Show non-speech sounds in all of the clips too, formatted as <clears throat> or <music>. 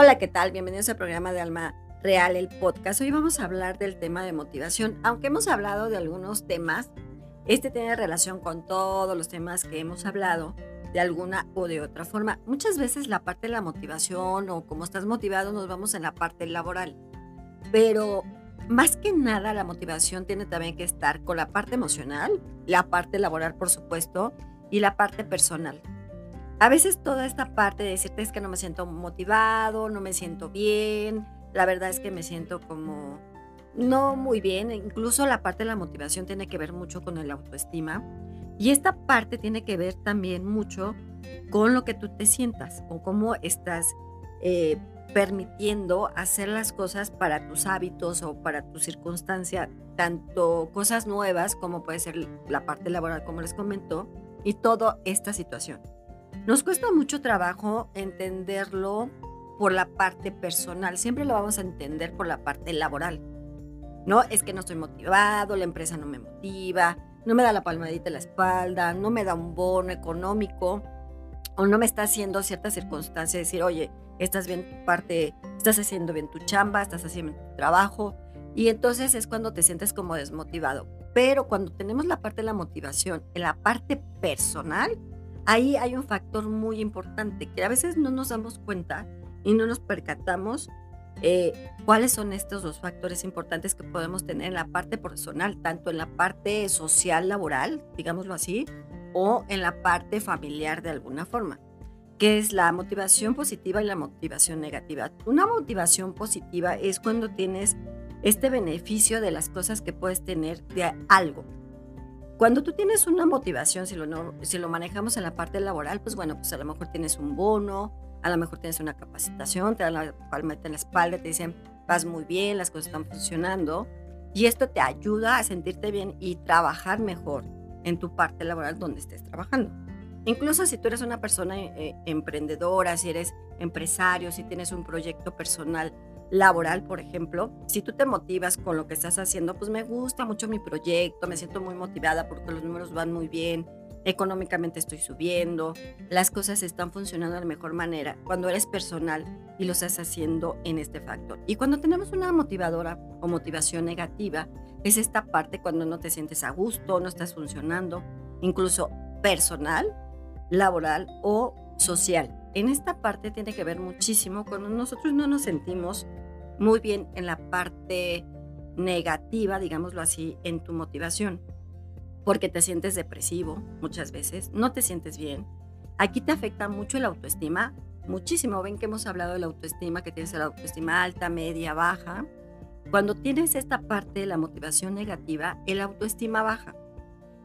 Hola, ¿qué tal? Bienvenidos al programa de Alma Real, el podcast. Hoy vamos a hablar del tema de motivación. Aunque hemos hablado de algunos temas, este tiene relación con todos los temas que hemos hablado de alguna o de otra forma. Muchas veces la parte de la motivación o como estás motivado nos vamos en la parte laboral. Pero más que nada la motivación tiene también que estar con la parte emocional, la parte laboral por supuesto y la parte personal. A veces toda esta parte de decirte es que no me siento motivado, no me siento bien, la verdad es que me siento como no muy bien, incluso la parte de la motivación tiene que ver mucho con el autoestima y esta parte tiene que ver también mucho con lo que tú te sientas o cómo estás eh, permitiendo hacer las cosas para tus hábitos o para tu circunstancia, tanto cosas nuevas como puede ser la parte laboral, como les comentó, y toda esta situación. Nos cuesta mucho trabajo entenderlo por la parte personal, siempre lo vamos a entender por la parte laboral. No, es que no estoy motivado, la empresa no me motiva, no me da la palmadita en la espalda, no me da un bono económico o no me está haciendo cierta circunstancia decir, oye, estás bien tu parte, estás haciendo bien tu chamba, estás haciendo tu trabajo y entonces es cuando te sientes como desmotivado. Pero cuando tenemos la parte de la motivación en la parte personal, ahí hay un factor muy importante que a veces no nos damos cuenta y no nos percatamos eh, cuáles son estos dos factores importantes que podemos tener en la parte personal, tanto en la parte social, laboral, digámoslo así, o en la parte familiar de alguna forma, que es la motivación positiva y la motivación negativa. Una motivación positiva es cuando tienes este beneficio de las cosas que puedes tener de algo, cuando tú tienes una motivación, si lo, si lo manejamos en la parte laboral, pues bueno, pues a lo mejor tienes un bono, a lo mejor tienes una capacitación, te dan la palmeta en la espalda, te dicen, vas muy bien, las cosas están funcionando. Y esto te ayuda a sentirte bien y trabajar mejor en tu parte laboral donde estés trabajando. Incluso si tú eres una persona eh, emprendedora, si eres empresario, si tienes un proyecto personal laboral, por ejemplo, si tú te motivas con lo que estás haciendo, pues me gusta mucho mi proyecto, me siento muy motivada porque los números van muy bien, económicamente estoy subiendo, las cosas están funcionando de la mejor manera cuando eres personal y lo estás haciendo en este factor. Y cuando tenemos una motivadora o motivación negativa, es esta parte cuando no te sientes a gusto, no estás funcionando, incluso personal, laboral o social. En esta parte tiene que ver muchísimo cuando nosotros no nos sentimos muy bien en la parte negativa, digámoslo así, en tu motivación, porque te sientes depresivo muchas veces, no te sientes bien. Aquí te afecta mucho el autoestima, muchísimo. Ven que hemos hablado de la autoestima, que tienes la autoestima alta, media, baja. Cuando tienes esta parte de la motivación negativa, el autoestima baja.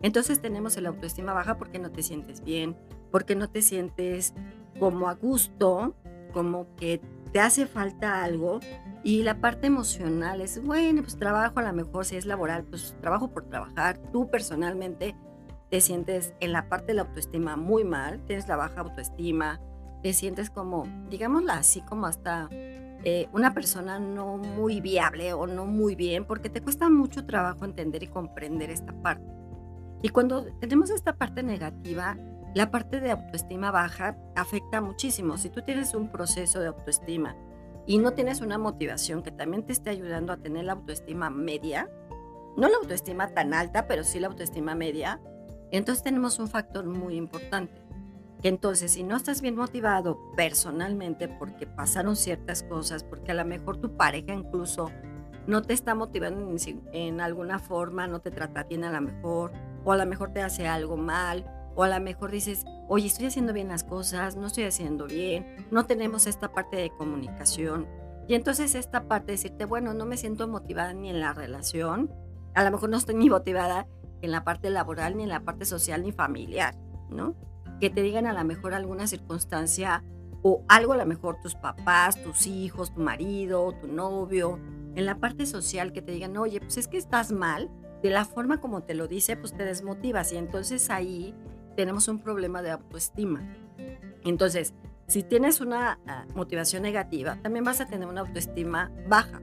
Entonces tenemos el autoestima baja porque no te sientes bien, porque no te sientes como a gusto, como que te hace falta algo. Y la parte emocional es, bueno, pues trabajo a lo mejor, si es laboral, pues trabajo por trabajar. Tú personalmente te sientes en la parte de la autoestima muy mal, tienes la baja autoestima, te sientes como, digámosla así, como hasta eh, una persona no muy viable o no muy bien, porque te cuesta mucho trabajo entender y comprender esta parte. Y cuando tenemos esta parte negativa, la parte de autoestima baja afecta muchísimo. Si tú tienes un proceso de autoestima y no tienes una motivación que también te esté ayudando a tener la autoestima media, no la autoestima tan alta, pero sí la autoestima media, entonces tenemos un factor muy importante. Que entonces, si no estás bien motivado personalmente porque pasaron ciertas cosas, porque a lo mejor tu pareja incluso no te está motivando en, en alguna forma, no te trata bien a lo mejor, o a lo mejor te hace algo mal, o a lo mejor dices, oye, estoy haciendo bien las cosas, no estoy haciendo bien, no tenemos esta parte de comunicación. Y entonces esta parte de decirte, bueno, no me siento motivada ni en la relación, a lo mejor no estoy ni motivada en la parte laboral, ni en la parte social, ni familiar, ¿no? Que te digan a lo mejor alguna circunstancia o algo a lo mejor tus papás, tus hijos, tu marido, tu novio, en la parte social que te digan, oye, pues es que estás mal, de la forma como te lo dice, pues te desmotivas y entonces ahí tenemos un problema de autoestima. Entonces, si tienes una ah, motivación negativa, también vas a tener una autoestima baja.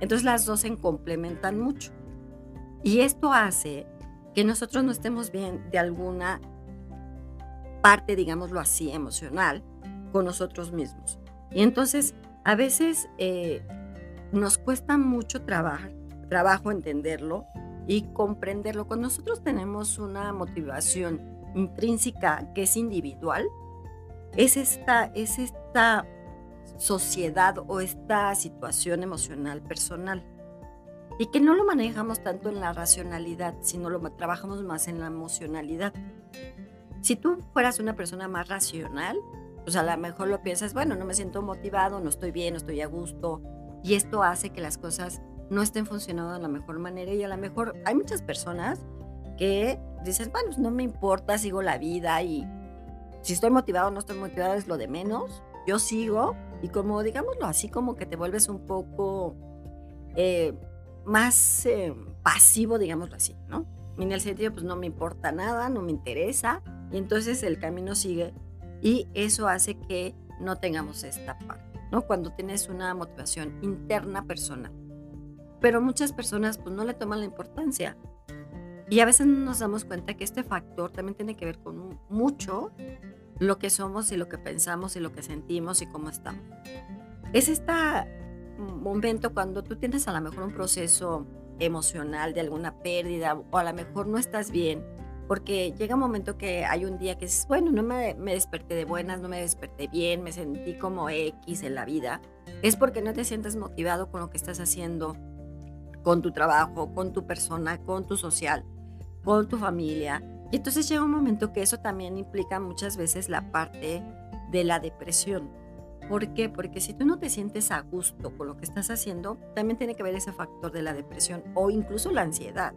Entonces las dos se complementan mucho. Y esto hace que nosotros no estemos bien de alguna parte, digámoslo así, emocional con nosotros mismos. Y entonces A veces eh, nos cuesta mucho trabajar, trabajo entenderlo y comprenderlo. Cuando nosotros tenemos una motivación intrínseca que es individual, es esta, es esta sociedad o esta situación emocional personal. Y que no lo manejamos tanto en la racionalidad, sino lo trabajamos más en la emocionalidad. Si tú fueras una persona más racional, pues a lo mejor lo piensas, bueno, no me siento motivado, no estoy bien, no estoy a gusto. Y esto hace que las cosas no estén funcionando de la mejor manera. Y a lo mejor hay muchas personas que dicen, bueno, no me importa, sigo la vida y si estoy motivado o no estoy motivado es lo de menos. Yo sigo y como digámoslo así, como que te vuelves un poco eh, más eh, pasivo, digámoslo así, ¿no? En el sentido, pues no me importa nada, no me interesa y entonces el camino sigue y eso hace que no tengamos esta parte, ¿no? Cuando tienes una motivación interna personal. Pero muchas personas pues no le toman la importancia. Y a veces no nos damos cuenta que este factor también tiene que ver con mucho lo que somos y lo que pensamos y lo que sentimos y cómo estamos. Es este momento cuando tú tienes a lo mejor un proceso emocional de alguna pérdida o a lo mejor no estás bien porque llega un momento que hay un día que es, bueno, no me, me, desperté de buenas, no me desperté bien, me sentí como X en la vida, es porque no te sientes motivado con lo que estás haciendo, con tu trabajo, con tu persona, con tu social, con tu familia. Y entonces llega un momento que eso también implica muchas veces la parte de la depresión. ¿Por qué? Porque si tú no te sientes a gusto con lo que estás haciendo, también tiene que ver ese factor de la depresión o incluso la ansiedad.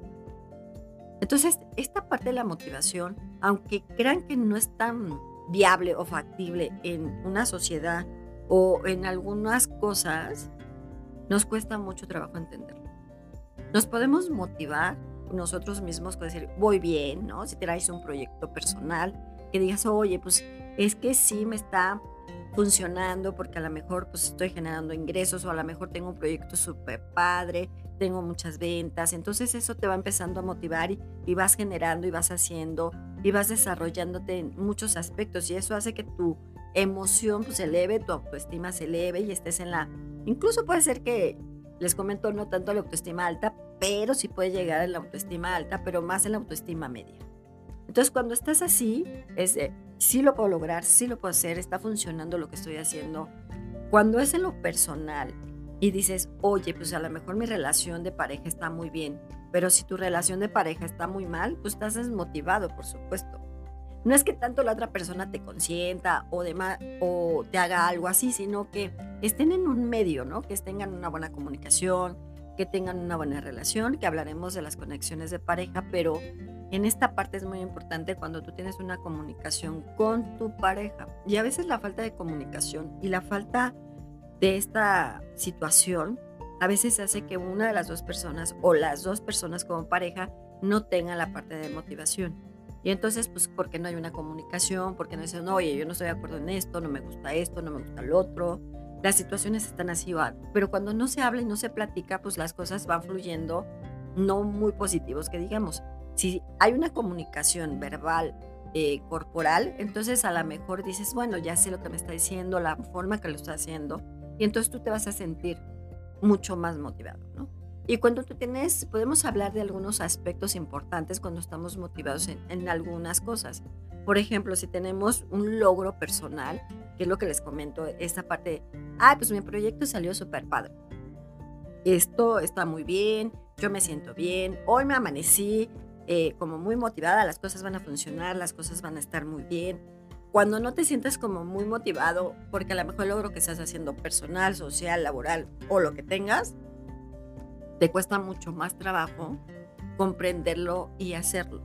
Entonces, esta parte de la motivación, aunque crean que no es tan viable o factible en una sociedad o en algunas cosas, nos cuesta mucho trabajo entenderlo. Nos podemos motivar nosotros mismos con decir, voy bien, ¿no? Si traes un proyecto personal, que digas, oye, pues es que sí me está funcionando porque a lo mejor pues estoy generando ingresos o a lo mejor tengo un proyecto súper padre, tengo muchas ventas, entonces eso te va empezando a motivar y, vas generando y vas haciendo y vas desarrollándote en muchos aspectos y eso hace que tu emoción pues se eleve, tu autoestima se eleve y estés en la... Incluso puede ser que, les comento, no tanto la autoestima alta, pero sí puede llegar a la autoestima alta, pero más en la autoestima media. Entonces cuando estás así, es sí lo puedo lograr, sí lo puedo hacer, está funcionando lo que estoy haciendo. Cuando es en lo personal y dices, oye, pues a lo mejor mi relación de pareja está muy bien, pero si tu relación de pareja está muy mal, pues estás desmotivado, por supuesto. No es que tanto la otra persona te consienta o, o te haga algo así, sino que estén en un medio, ¿no? Que tengan una buena comunicación, que tengan una buena relación, que hablaremos de las conexiones de pareja, pero en esta parte es muy importante cuando tú tienes una comunicación con tu pareja. Y a veces la falta de comunicación y la falta de esta situación a veces hace que una de las dos personas o las dos personas como pareja no tengan la parte de motivación. Y entonces, pues, porque no hay una comunicación, porque no dicen, oye, yo no estoy de acuerdo en esto, no me gusta esto, no me gusta lo otro. Las situaciones están así, pero cuando no se habla y no se platica, pues las cosas van fluyendo no muy positivos, que digamos. Si hay una comunicación verbal, eh, corporal, entonces a lo mejor dices, bueno, ya sé lo que me está diciendo, la forma que lo está haciendo, y entonces tú te vas a sentir mucho más motivado, ¿no? Y cuando tú tienes, podemos hablar de algunos aspectos importantes cuando estamos motivados en, algunas cosas. Por ejemplo, si tenemos un logro personal, que es lo que les comento, esta parte ah, pues mi proyecto salió súper padre. Esto está muy bien, yo me siento bien, hoy me amanecí eh, como muy motivada, las cosas van a funcionar, las cosas van a estar muy bien. Cuando no te sientes como muy motivado, porque a lo mejor el logro que estás haciendo personal, social, laboral o lo que tengas, te cuesta mucho más trabajo comprenderlo y hacerlo.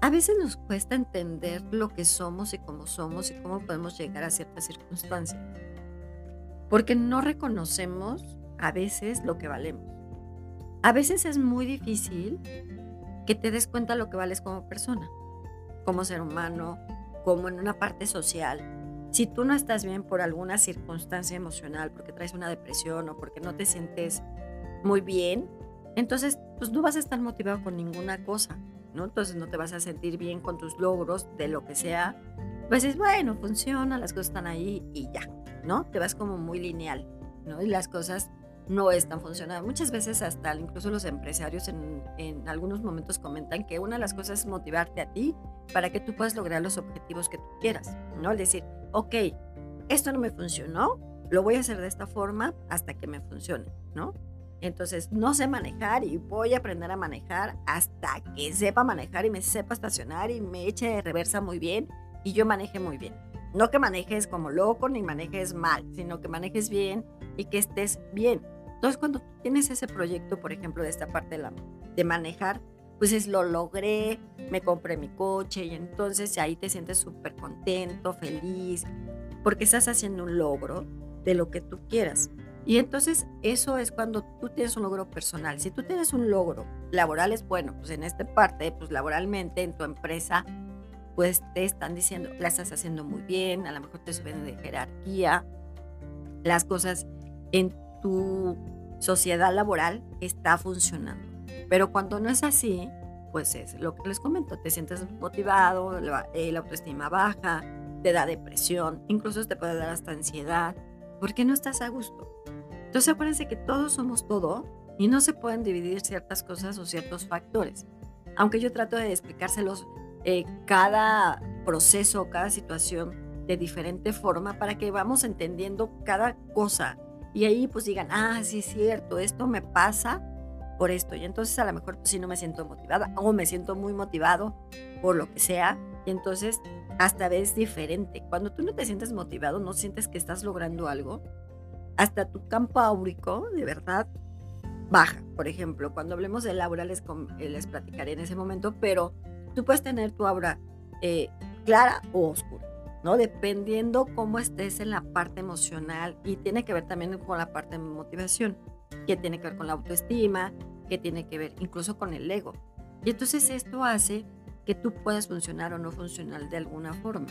A veces nos cuesta entender lo que somos y cómo somos y cómo podemos llegar a ciertas circunstancias, porque no reconocemos a veces lo que valemos. A veces es muy difícil que te des cuenta lo que vales como persona, como ser humano, como en una parte social. Si tú no estás bien por alguna circunstancia emocional, porque traes una depresión o porque no te sientes muy bien, entonces pues no vas a estar motivado con ninguna cosa, ¿no? Entonces no te vas a sentir bien con tus logros de lo que sea. Pues es bueno, funciona, las cosas están ahí y ya, ¿no? Te vas como muy lineal, ¿no? Y las cosas no están funcionando. Muchas veces hasta incluso los empresarios en, en, algunos momentos comentan que una de las cosas es motivarte a ti para que tú puedas lograr los objetivos que tú quieras, ¿no? Es decir, ok, esto no me funcionó, lo voy a hacer de esta forma hasta que me funcione, ¿no? Entonces, no sé manejar y voy a aprender a manejar hasta que sepa manejar y me sepa estacionar y me eche de reversa muy bien y yo maneje muy bien. No que manejes como loco ni manejes mal, sino que manejes bien y que estés bien. Entonces, cuando tienes ese proyecto, por ejemplo, de esta parte de, manejar, pues es lo logré, me compré mi coche y entonces ahí te sientes súper contento, feliz, porque estás haciendo un logro de lo que tú quieras. Y entonces eso es cuando tú tienes un logro personal. Si tú tienes un logro laboral es bueno, pues en esta parte, pues laboralmente en tu empresa, pues te están diciendo, la estás haciendo muy bien, a lo mejor te suben de jerarquía, las cosas en tu sociedad laboral está funcionando. Pero cuando no es así, pues es lo que les comento, te sientes motivado, la, la autoestima baja, te da depresión, incluso te puede dar hasta ansiedad, porque no estás a gusto. Entonces acuérdense que todos somos todo y no se pueden dividir ciertas cosas o ciertos factores. Aunque yo trato de explicárselos eh, cada proceso, cada situación de diferente forma para que vamos entendiendo cada cosa y ahí pues digan, ah, sí es cierto, esto me pasa por esto. Y entonces a lo mejor pues, si no me siento motivada o me siento muy motivado por lo que sea. Y entonces hasta ves diferente. Cuando tú no te sientes motivado, no sientes que estás logrando algo, hasta tu campo áurico, de verdad, baja. Por ejemplo, cuando hablemos del aura, les, eh, les platicaré en ese momento, pero tú puedes tener tu aura eh, clara o oscura, ¿no? Dependiendo cómo estés en la parte emocional y tiene que ver también con la parte de motivación, que tiene que ver con la autoestima, que tiene que ver incluso con el ego. Y entonces esto hace que tú puedas funcionar o no funcionar de alguna forma.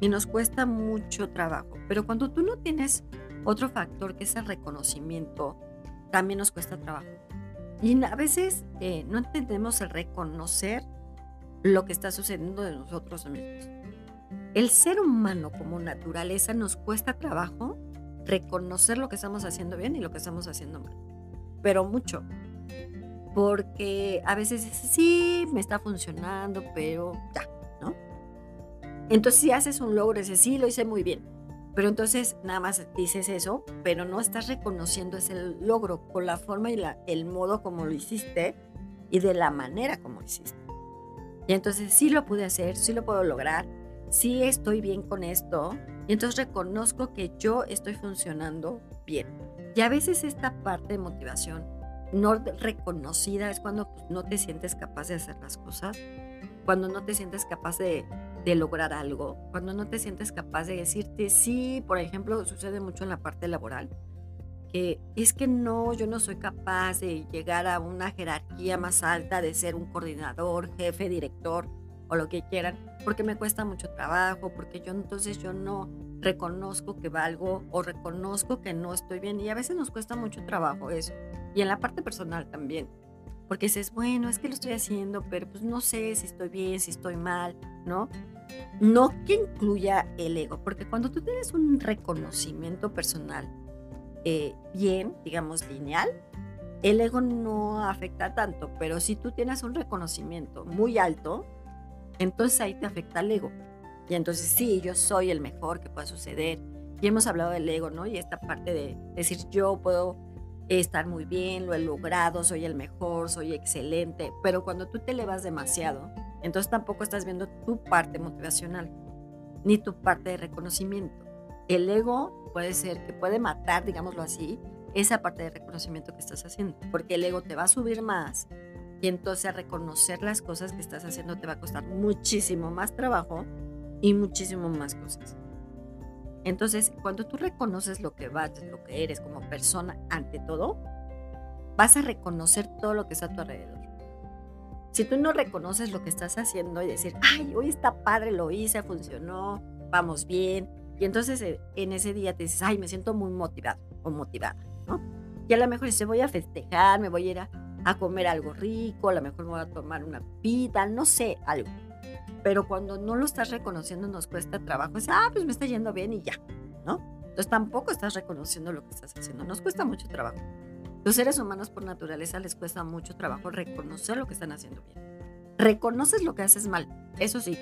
Y nos cuesta mucho trabajo. Pero cuando tú no tienes otro factor que es el reconocimiento, también nos cuesta trabajo. Y a veces eh, no entendemos el reconocer lo que está sucediendo de nosotros mismos. El ser humano como naturaleza nos cuesta trabajo reconocer lo que estamos haciendo bien y lo que estamos haciendo mal. Pero mucho porque a veces sí, me está funcionando, pero ya, ¿no? Entonces si haces un logro, ese sí, lo hice muy bien, pero entonces nada más dices eso, pero no estás reconociendo ese logro con la forma y el modo como lo hiciste y de la manera como lo hiciste. Y entonces sí lo pude hacer, sí lo puedo lograr, sí estoy bien con esto, y entonces reconozco que yo estoy funcionando bien. Y a veces esta parte de motivación no reconocida es cuando pues, no te sientes capaz de hacer las cosas, cuando no te sientes capaz de, de, lograr algo, cuando no te sientes capaz de decirte sí, por ejemplo, sucede mucho en la parte laboral, que es que no, yo no soy capaz de llegar a una jerarquía más alta, de ser un coordinador, jefe, director o lo que quieran, porque me cuesta mucho trabajo, porque yo entonces yo no reconozco que valgo o reconozco que no estoy bien y a veces nos cuesta mucho trabajo eso. Y en la parte personal también. Porque dices, bueno, es que lo estoy haciendo, pero pues no sé si estoy bien, si estoy mal, ¿no? No que incluya el ego, porque cuando tú tienes un reconocimiento personal eh, bien, digamos, lineal, el ego no afecta tanto, pero si tú tienes un reconocimiento muy alto, entonces ahí te afecta el ego. Y entonces sí, yo soy el mejor que pueda suceder. Y hemos hablado del ego, ¿no? Y esta parte de decir yo puedo estar muy bien, lo he logrado, soy el mejor, soy excelente, pero cuando tú te elevas demasiado, entonces tampoco estás viendo tu parte motivacional, ni tu parte de reconocimiento. El ego puede ser que puede matar, digámoslo así, esa parte de reconocimiento que estás haciendo, porque el ego te va a subir más y entonces reconocer las cosas que estás haciendo te va a costar muchísimo más trabajo y muchísimo más cosas. Entonces, cuando tú reconoces lo que vas, lo que eres como persona ante todo, vas a reconocer todo lo que está a tu alrededor. Si tú no reconoces lo que estás haciendo y decir, ay, hoy está padre, lo hice, funcionó, vamos bien, y entonces eh, en ese día te dices, ay, me siento muy motivado o motivada, ¿no? Y a lo mejor dices, voy a festejar, me voy a ir a, comer algo rico, a lo mejor me voy a tomar una pita, no sé, algo pero cuando no lo estás reconociendo nos cuesta trabajo. Es, ah, pues me está yendo bien y ya, ¿no? Entonces tampoco estás reconociendo lo que estás haciendo. Nos cuesta mucho trabajo. Los seres humanos por naturaleza les cuesta mucho trabajo reconocer lo que están haciendo bien. Reconoces lo que haces mal, eso sí,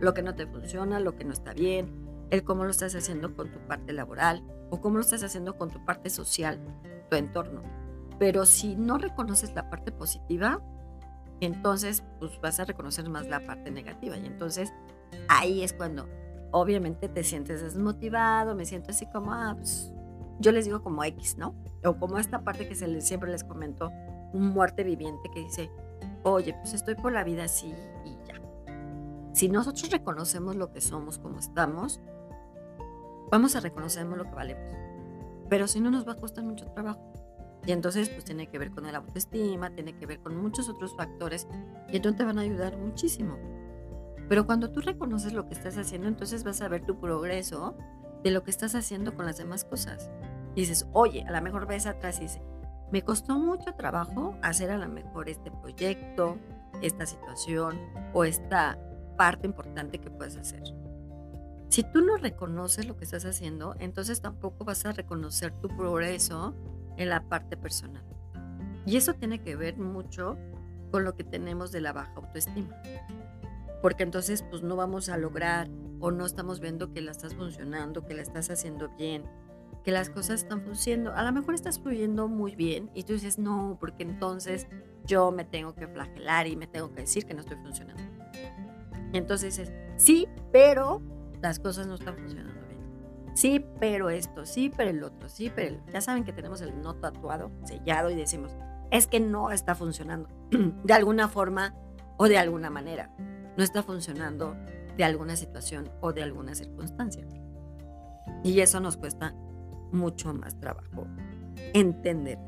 lo que no te funciona, lo que no está bien, el cómo lo estás haciendo con tu parte laboral o cómo lo estás haciendo con tu parte social, tu entorno. Pero si no reconoces la parte positiva, entonces pues vas a reconocer más la parte negativa y entonces ahí es cuando obviamente te sientes desmotivado, me siento así como, ah, pues, yo les digo como X, ¿no? O como esta parte que se les, siempre les comento, un muerte viviente que dice, oye, pues estoy por la vida así y ya. Si nosotros reconocemos lo que somos, como estamos, vamos a reconocer lo que valemos. Pero si no, nos va a costar mucho trabajo. Y entonces, pues tiene que ver con el autoestima, tiene que ver con muchos otros factores que no te van a ayudar muchísimo. Pero cuando tú reconoces lo que estás haciendo, entonces vas a ver tu progreso de lo que estás haciendo con las demás cosas. Y dices, oye, a lo mejor ves atrás y dices, me costó mucho trabajo hacer a lo mejor este proyecto, esta situación o esta parte importante que puedes hacer. Si tú no reconoces lo que estás haciendo, entonces tampoco vas a reconocer tu progreso en la parte personal. Y eso tiene que ver mucho con lo que tenemos de la baja autoestima. Porque entonces pues no vamos a lograr o no estamos viendo que la estás funcionando, que la estás haciendo bien, que las cosas están fluyendo. A lo mejor estás fluyendo muy bien y tú dices, no, porque entonces yo me tengo que flagelar y me tengo que decir que no estoy funcionando. Y entonces dices, sí, pero las cosas no están funcionando. Sí, pero esto, sí, pero el otro, sí, pero ya saben que tenemos el no tatuado, sellado y decimos, es que no está funcionando <clears throat> de alguna forma o de alguna manera. No está funcionando de alguna situación o de alguna circunstancia. Y eso nos cuesta mucho más trabajo entender.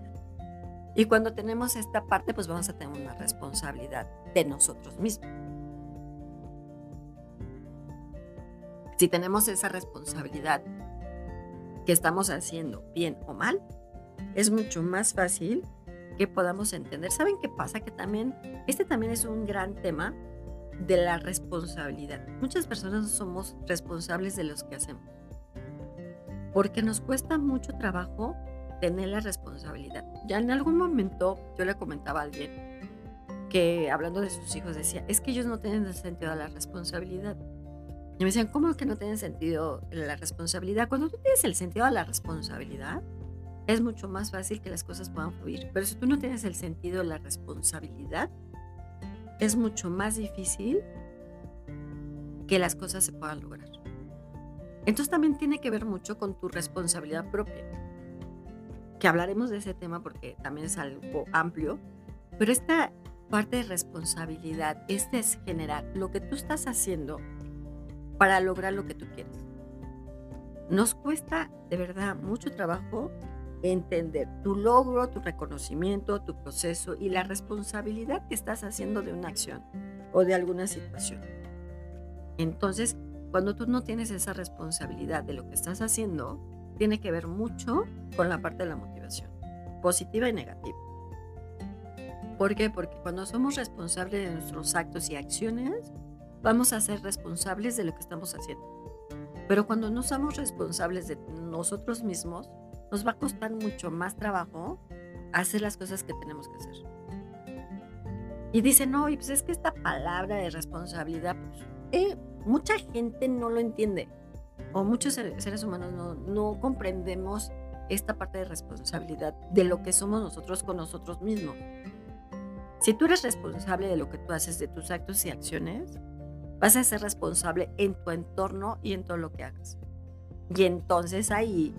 Y cuando tenemos esta parte, pues vamos a tener una responsabilidad de nosotros mismos. Si tenemos esa responsabilidad que estamos haciendo bien o mal, es mucho más fácil que podamos entender. ¿Saben qué pasa? Que también, este también es un gran tema de la responsabilidad. Muchas personas somos responsables de los que hacemos. Porque nos cuesta mucho trabajo tener la responsabilidad. Ya en algún momento yo le comentaba a alguien que hablando de sus hijos decía, es que ellos no tienen el sentido de la responsabilidad. Y me decían, ¿cómo que no tiene sentido la responsabilidad? Cuando tú tienes el sentido de la responsabilidad, es mucho más fácil que las cosas puedan fluir. Pero si tú no tienes el sentido de la responsabilidad, es mucho más difícil que las cosas se puedan lograr. Entonces también tiene que ver mucho con tu responsabilidad propia. Que hablaremos de ese tema porque también es algo amplio. Pero esta parte de responsabilidad, este es generar lo que tú estás haciendo para lograr lo que tú quieres. Nos cuesta de verdad mucho trabajo entender tu logro, tu reconocimiento, tu proceso y la responsabilidad que estás haciendo de una acción o de alguna situación. Entonces, cuando tú no tienes esa responsabilidad de lo que estás haciendo, tiene que ver mucho con la parte de la motivación, positiva y negativa. ¿Por qué? Porque cuando somos responsables de nuestros actos y acciones, vamos a ser responsables de lo que estamos haciendo. Pero cuando no somos responsables de nosotros mismos, nos va a costar mucho más trabajo hacer las cosas que tenemos que hacer. Y dicen, no, pues es que esta palabra de responsabilidad, pues, eh, mucha gente no lo entiende. O muchos seres humanos no, no comprendemos esta parte de responsabilidad de lo que somos nosotros con nosotros mismos. Si tú eres responsable de lo que tú haces, de tus actos y acciones, Vas a ser responsable en tu entorno y en todo lo que hagas. Y entonces ahí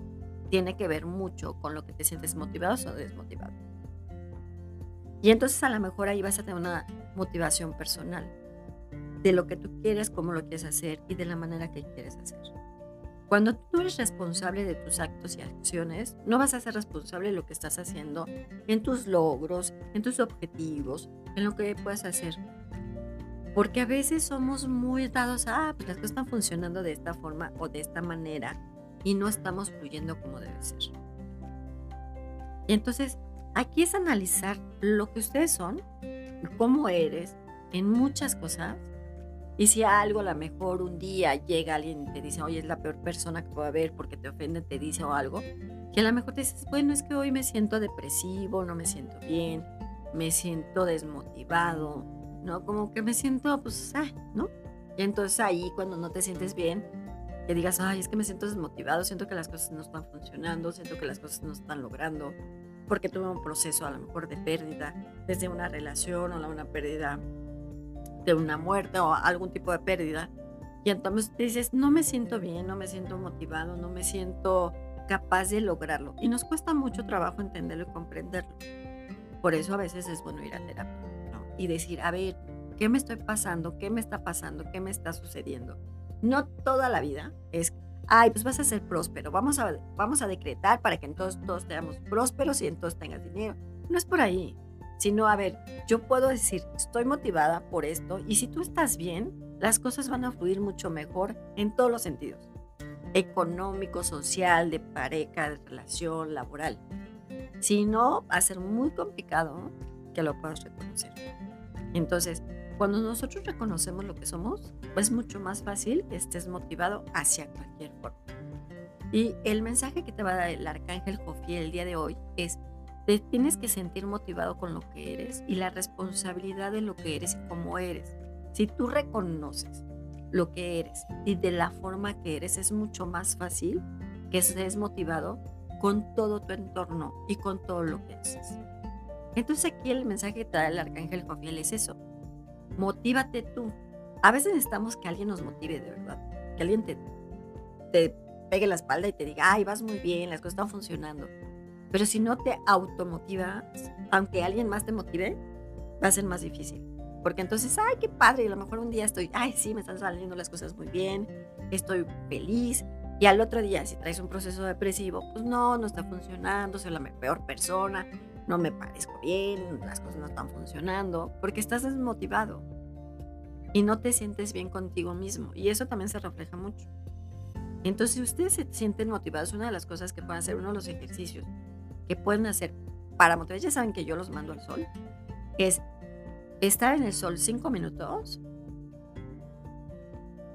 tiene que ver mucho con lo que te sientes motivado o desmotivado. Y entonces a lo mejor ahí vas a tener una motivación personal de lo que tú quieres, cómo lo quieres hacer y de la manera que quieres hacer. Cuando tú eres responsable de tus actos y acciones, no vas a ser responsable de lo que estás haciendo en tus logros, en tus objetivos, en lo que puedes hacer porque a veces somos muy dados a, ah, pues las cosas están funcionando de esta forma o de esta manera y no estamos fluyendo como debe ser. Entonces, aquí es analizar lo que ustedes son, cómo eres en muchas cosas Y si algo, a lo mejor un día llega alguien y te dice, oye, es la peor persona que puede haber porque te ofende, te dice o algo, que a lo mejor te dices, bueno, es que hoy me siento depresivo, no me siento bien, me siento desmotivado, ¿no? Como que me siento, pues, ah, ¿no? Y entonces ahí, cuando no te sientes bien, que digas, ay, es que me siento desmotivado, siento que las cosas no están funcionando, siento que las cosas no están logrando, porque tuve un proceso a lo mejor de pérdida, desde una relación o una pérdida de una muerte o algún tipo de pérdida. Y entonces dices, no me siento bien, no me siento motivado, no me siento capaz de lograrlo. Y nos cuesta mucho trabajo entenderlo y comprenderlo. Por eso a veces es bueno ir a terapia y decir, a ver, ¿qué me estoy pasando? ¿Qué me está pasando? ¿Qué me está sucediendo? No toda la vida es, ay, pues vas a ser próspero, vamos a, vamos a decretar para que entonces todos seamos prósperos y entonces tengas dinero. No es por ahí, sino, a ver, yo puedo decir, estoy motivada por esto y si tú estás bien, las cosas van a fluir mucho mejor en todos los sentidos, económico, social, de pareja, de relación, laboral. Si no, va a ser muy complicado que lo puedas reconocer. Entonces, cuando nosotros reconocemos lo que somos, es mucho más fácil que estés motivado hacia cualquier forma. Y el mensaje que te va a dar el arcángel Jofiel el día de hoy es, te tienes que sentir motivado con lo que eres y la responsabilidad de lo que eres y cómo eres. Si tú reconoces lo que eres y de la forma que eres, es mucho más fácil que estés motivado con todo tu entorno y con todo lo que haces. Entonces aquí el mensaje que da el arcángel Jofiel es eso. Motívate tú. A veces necesitamos que alguien nos motive de verdad. Que alguien te, te pegue la espalda y te diga, ay, vas muy bien, las cosas están funcionando. Pero si no te automotivas, aunque alguien más te motive, va a ser más difícil. Porque entonces, ay, qué padre, y a lo mejor un día estoy, ay, sí, me están saliendo las cosas muy bien, estoy feliz. Y al otro día, si traes un proceso depresivo, pues no, no está funcionando, soy la peor persona, no me parezco bien, las cosas no están funcionando, porque estás desmotivado y no te sientes bien contigo mismo. Y eso también se refleja mucho. Entonces, si ustedes se sienten motivados, una de las cosas que pueden hacer, uno de los ejercicios que pueden hacer para motivar, ya saben que yo los mando al sol, es estar en el sol cinco minutos,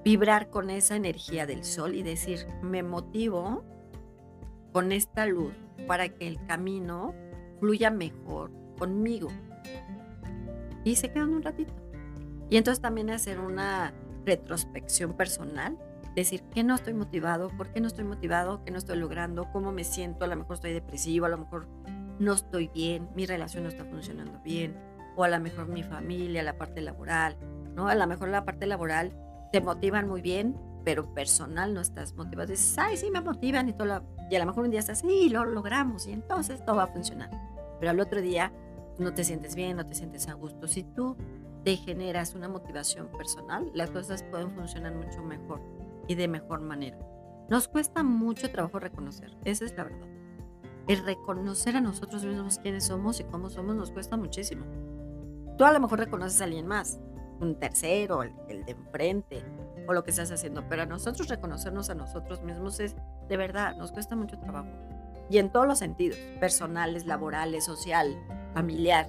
vibrar con esa energía del sol y decir, me motivo con esta luz para que el camino fluya mejor conmigo. Y se quedan un ratito. Y entonces también hacer una retrospección personal, decir que no estoy motivado, por qué no estoy motivado, qué no estoy logrando, cómo me siento, a lo mejor estoy depresivo, a lo mejor no estoy bien, mi relación no está funcionando bien, o a lo mejor mi familia, la parte laboral, ¿no? A lo mejor la parte laboral te motivan muy bien, pero personal no estás motivado. Dices, ay, sí, me motivan y todo. Y a lo mejor un día estás, sí, lo logramos y entonces todo va a funcionar. Pero al otro día no te sientes bien, no te sientes a gusto. Si tú te generas una motivación personal, las cosas pueden funcionar mucho mejor y de mejor manera. Nos cuesta mucho trabajo reconocer, esa es la verdad. El reconocer a nosotros mismos quiénes somos y cómo somos nos cuesta muchísimo. Tú a lo mejor reconoces a alguien más, un tercero, el, el de enfrente, o lo que estás haciendo. Pero a nosotros reconocernos a nosotros mismos es, de verdad, nos cuesta mucho trabajo. Y en todos los sentidos, personales, laborales, social, familiar,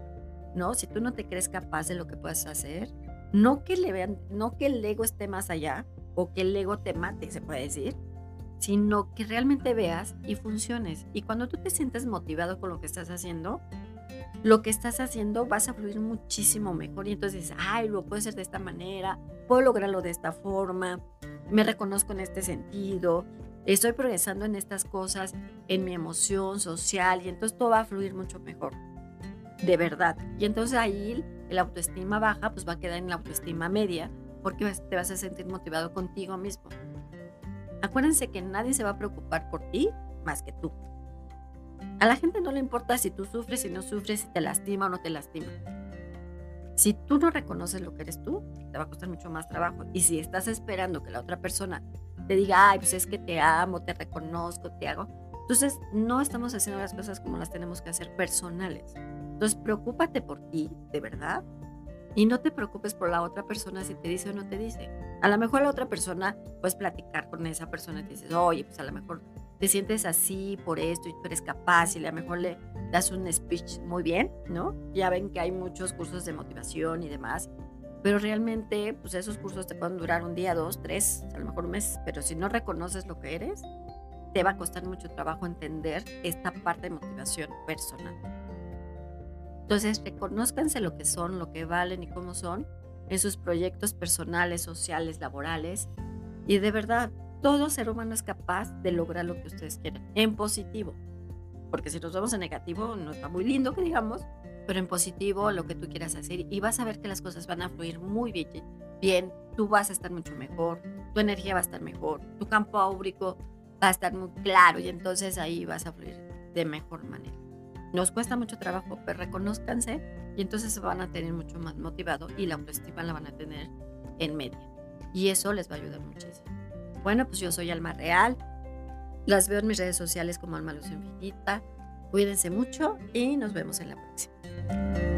¿no? Si tú no te crees capaz de lo que puedes hacer, no que le vean, no que el ego esté más allá o que el ego te mate, se puede decir, sino que realmente veas y funciones. Y cuando tú te sientes motivado con lo que estás haciendo, lo que estás haciendo vas a fluir muchísimo mejor y entonces ay, lo puedo hacer de esta manera, puedo lograrlo de esta forma, me reconozco en este sentido, estoy progresando en estas cosas, en mi emoción social y entonces todo va a fluir mucho mejor, de verdad. Y entonces ahí el autoestima baja, pues va a quedar en la autoestima media porque te vas a sentir motivado contigo mismo. Acuérdense que nadie se va a preocupar por ti más que tú. A la gente no le importa si tú sufres, si no sufres, si te lastima o no te lastima. Si tú no reconoces lo que eres tú, te va a costar mucho más trabajo. Y si estás esperando que la otra persona te diga, ay, pues es que te amo, te reconozco, te hago. Entonces, no estamos haciendo las cosas como las tenemos que hacer personales. Entonces, preocúpate por ti, de verdad, y no te preocupes por la otra persona si te dice o no te dice. A lo mejor la otra persona, puedes platicar con esa persona y te dices, oye, pues a lo mejor te sientes así por esto y tú eres capaz y a lo mejor le das un speech muy bien, ¿no? Ya ven que hay muchos cursos de motivación y demás. pero realmente pues esos cursos te pueden durar un día, dos, tres, a lo mejor un mes, pero si no reconoces lo que eres, te va a costar mucho trabajo entender esta parte de motivación personal. Entonces, reconozcanse lo que son, lo que valen y cómo son en sus proyectos personales, sociales, laborales. Y de verdad, todo ser humano es capaz de lograr lo que ustedes quieren, en positivo. Porque si nos vamos en negativo, no está muy lindo que digamos, pero en positivo lo que tú quieras hacer y vas a ver que las cosas van a fluir muy bien. Bien, tú vas a estar mucho mejor, tu energía va a estar mejor, tu campo áurico va a estar muy claro y entonces ahí vas a fluir de mejor manera. Nos cuesta mucho trabajo, pero reconozcanse y entonces se van a tener mucho más motivado y la autoestima la van a tener en media. Y eso les va a ayudar muchísimo. Bueno, pues yo soy Alma Real. Las veo en mis redes sociales como Alma Luz Infinita. Cuídense mucho y nos vemos en la próxima.